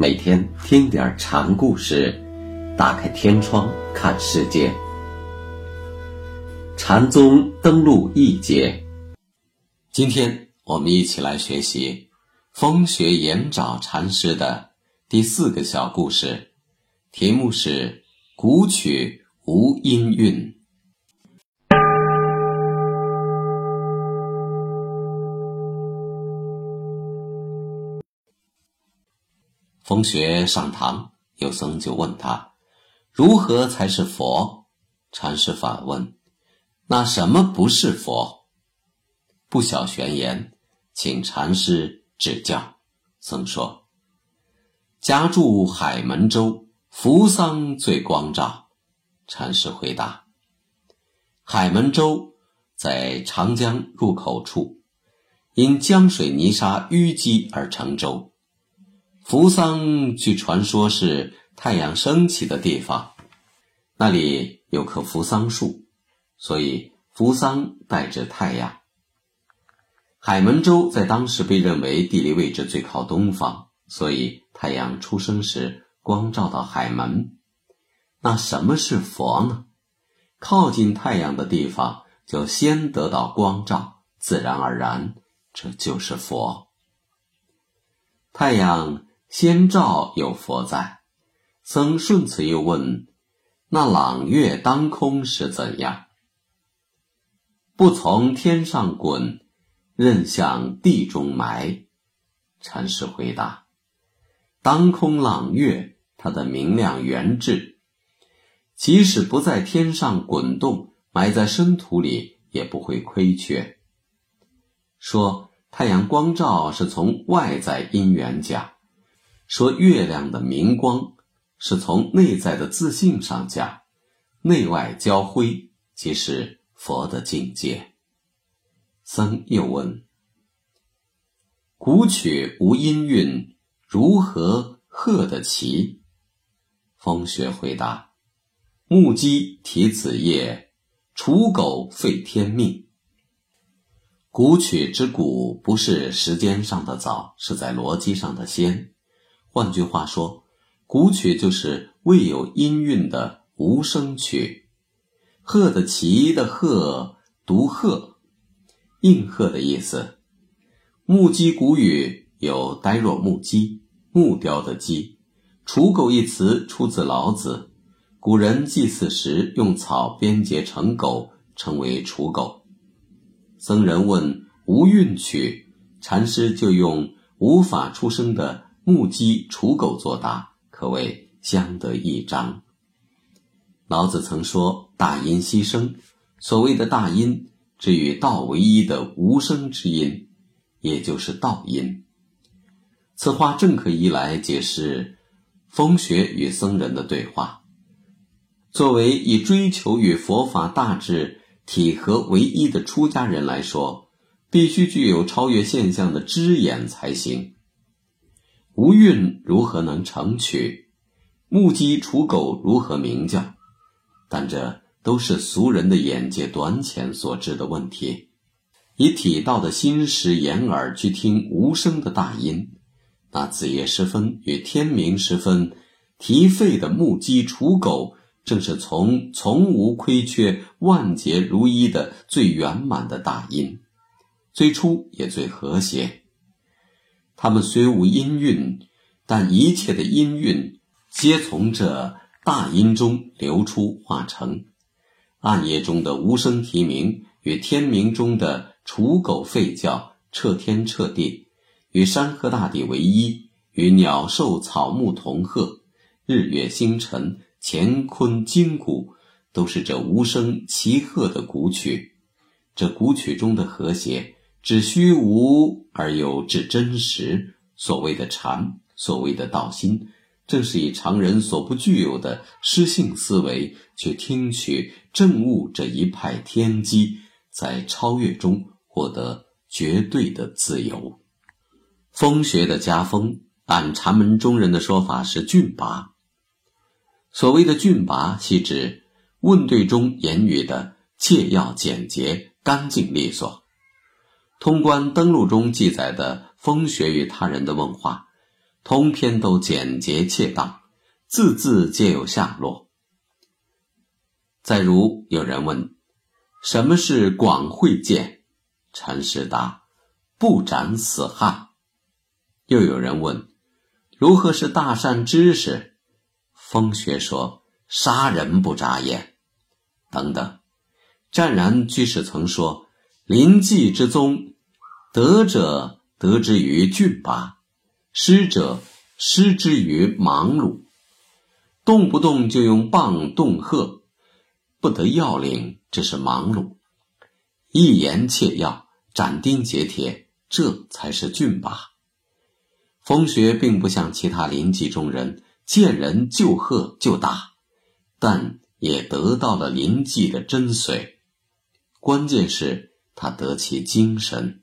每天听点禅故事，打开天窗看世界。禅宗登陆一节，今天我们一起来学习风雪岩沼禅师的第四个小故事，题目是“古曲无音韵”。风雪上堂，有僧就问他：“如何才是佛？”禅师反问：“那什么不是佛？”不晓玄言，请禅师指教。僧说：“家住海门州，扶桑最光照。”禅师回答：“海门州在长江入口处，因江水泥沙淤积而成舟。”扶桑据传说是太阳升起的地方，那里有棵扶桑树，所以扶桑代指太阳。海门州在当时被认为地理位置最靠东方，所以太阳出生时光照到海门。那什么是佛呢？靠近太阳的地方就先得到光照，自然而然，这就是佛。太阳。先照有佛在，僧顺此又问：那朗月当空是怎样？不从天上滚，任向地中埋。禅师回答：当空朗月，它的明亮圆质，即使不在天上滚动，埋在深土里也不会亏缺。说太阳光照是从外在因缘讲。说月亮的明光是从内在的自信上讲，内外交辉即是佛的境界。僧又问：古曲无音韵，如何和得齐？风雪回答：木鸡啼子夜，刍狗吠天命。古曲之古，不是时间上的早，是在逻辑上的先。换句话说，古曲就是未有音韵的无声曲。鹤的齐的鹤读鹤，应和的意思。木鸡古语有呆若木鸡、木雕的鸡。刍狗一词出自老子，古人祭祀时用草编结成狗，称为刍狗。僧人问无韵曲，禅师就用无法出声的。木鸡、刍狗作答，可谓相得益彰。老子曾说：“大音希声。”所谓的大音，指与道唯一的无声之音，也就是道音。此话正可以来解释风雪与僧人的对话。作为以追求与佛法大致体合为一的出家人来说，必须具有超越现象的知眼才行。无韵如何能成曲？木鸡、刍狗如何鸣叫？但这都是俗人的眼界短浅所致的问题。以体道的心识眼耳去听无声的大音，那子夜时分与天明时分啼吠的木鸡、刍狗，正是从从无亏缺、万劫如一的最圆满的大音，最初也最和谐。他们虽无音韵，但一切的音韵皆从这大音中流出化成。暗夜中的无声啼鸣，与天明中的刍狗吠叫，彻天彻地，与山河大地为一，与鸟兽草木同贺，日月星辰乾坤筋骨，都是这无声齐和的古曲。这古曲中的和谐。指虚无而又至真实，所谓的禅，所谓的道心，正是以常人所不具有的诗性思维，去听取正悟这一派天机，在超越中获得绝对的自由。风学的家风，按禅门中人的说法是峻拔。所谓的峻拔，系指问对中言语的切要简洁、干净利索。通关登录中记载的风雪与他人的问话，通篇都简洁切当，字字皆有下落。再如有人问：“什么是广慧见？”禅师答：“不斩死汉。”又有人问：“如何是大善知识？”风学说：“杀人不眨眼。”等等。湛然居士曾说：“临济之宗，得者得之于峻拔，失者失之于忙碌。动不动就用棒恫吓，不得要领，这是忙碌；一言切要，斩钉截铁，这才是峻拔。”风学并不像其他临济中人，见人就喝就打，但也得到了临济的真髓。关键是他得其精神。